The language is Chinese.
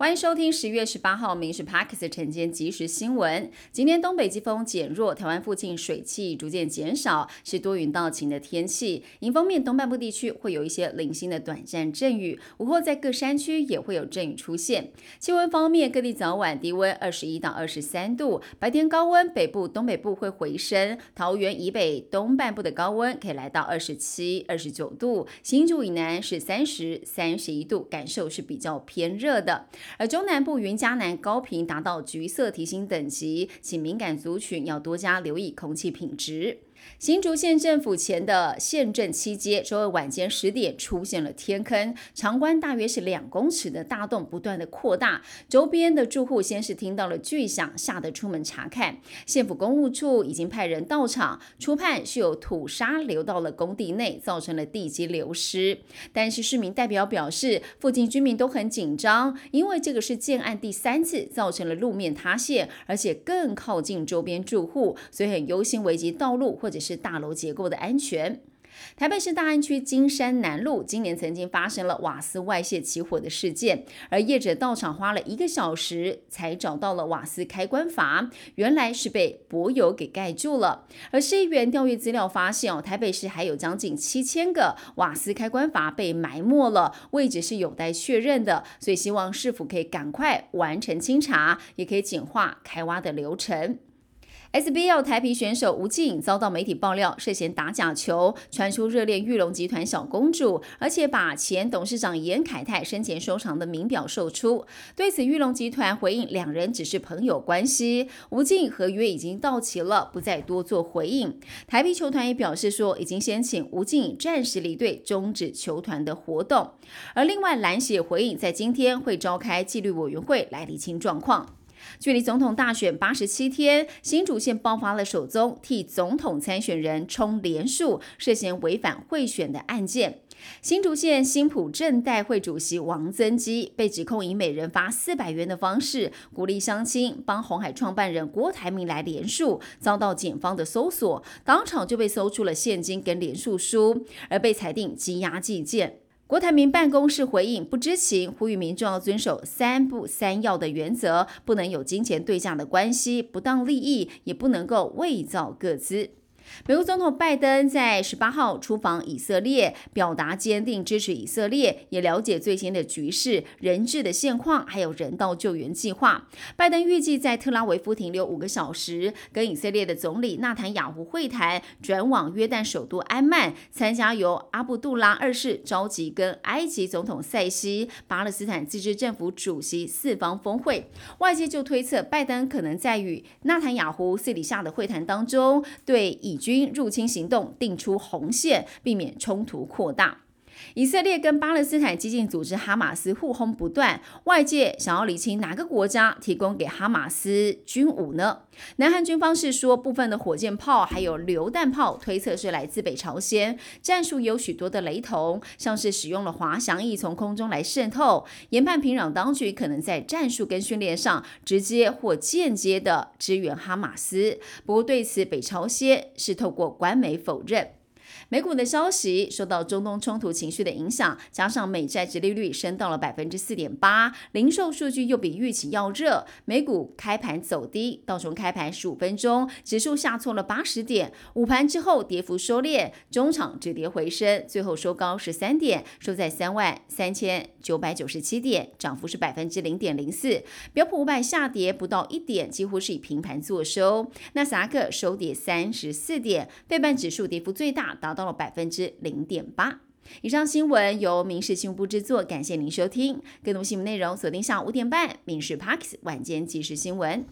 欢迎收听十月十八号《民事 Parks》晨间即时新闻。今天东北季风减弱，台湾附近水汽逐渐减少，是多云到晴的天气。迎风面东半部地区会有一些零星的短暂阵雨，午后在各山区也会有阵雨出现。气温方面，各地早晚低温二十一到二十三度，白天高温，北部、东北部会回升。桃园以北东半部的高温可以来到二十七、二十九度，新竹以南是三十三十一度，感受是比较偏热的。而中南部云嘉南高频达到橘色提醒等级，请敏感族群要多加留意空气品质。新竹县政府前的县镇七街，周二晚间十点出现了天坑，长宽大约是两公尺的大洞，不断的扩大。周边的住户先是听到了巨响，吓得出门查看。县府公务处已经派人到场，初判是有土沙流到了工地内，造成了地基流失。但是市民代表表示，附近居民都很紧张，因为这个是建案第三次造成了路面塌陷，而且更靠近周边住户，所以很忧心危及道路或。或者是大楼结构的安全。台北市大安区金山南路今年曾经发生了瓦斯外泄起火的事件，而业者到场花了一个小时才找到了瓦斯开关阀，原来是被柏油给盖住了。而市议员调阅资料发现，哦，台北市还有将近七千个瓦斯开关阀被埋没了，位置是有待确认的，所以希望市府可以赶快完成清查，也可以简化开挖的流程。SBL 台皮选手吴静遭到媒体爆料涉嫌打假球，传出热恋玉龙集团小公主，而且把前董事长严凯泰生前收藏的名表售出。对此，玉龙集团回应两人只是朋友关系，吴静合约已经到期了，不再多做回应。台皮球团也表示说，已经先请吴静暂时离队，终止球团的活动。而另外，篮协回应在今天会召开纪律委员会来厘清状况。距离总统大选八十七天，新竹县爆发了首宗替总统参选人充连数涉嫌违反贿选的案件。新竹县新浦镇代会主席王增基被指控以每人发四百元的方式鼓励乡亲帮红海创办人郭台铭来连数，遭到检方的搜索，当场就被搜出了现金跟连数书，而被裁定羁押寄件。郭台铭办公室回应不知情，呼吁民众要遵守三不三要的原则，不能有金钱对象的关系、不当利益，也不能够伪造各资。美国总统拜登在十八号出访以色列，表达坚定支持以色列，也了解最新的局势、人质的现况，还有人道救援计划。拜登预计在特拉维夫停留五个小时，跟以色列的总理纳坦雅胡会谈，转往约旦首都安曼，参加由阿布杜拉二世召集跟埃及总统塞西、巴勒斯坦自治政府主席四方峰会。外界就推测，拜登可能在与纳坦雅胡私底下的会谈当中，对以以军入侵行动定出红线，避免冲突扩大。以色列跟巴勒斯坦激进组织哈马斯互轰不断，外界想要理清哪个国家提供给哈马斯军武呢？南韩军方是说，部分的火箭炮还有榴弹炮，推测是来自北朝鲜，战术有许多的雷同，像是使用了滑翔翼从空中来渗透，研判平壤当局可能在战术跟训练上直接或间接的支援哈马斯。不过对此，北朝鲜是透过官媒否认。美股的消息受到中东冲突情绪的影响，加上美债殖利率升到了百分之四点八，零售数据又比预期要热，美股开盘走低，道琼开盘十五分钟指数下挫了八十点，午盘之后跌幅收敛，中场止跌回升，最后收高十三点，收在三万三千九百九十七点，涨幅是百分之零点零四。标普五百下跌不到一点，几乎是以平盘作收。纳斯达克收跌三十四点，费半指数跌幅最大，达到。到了百分之零点八。以上新闻由民事新闻部制作，感谢您收听。更多新闻内容锁定下午五点半《民事 Parks 晚间即时新闻》。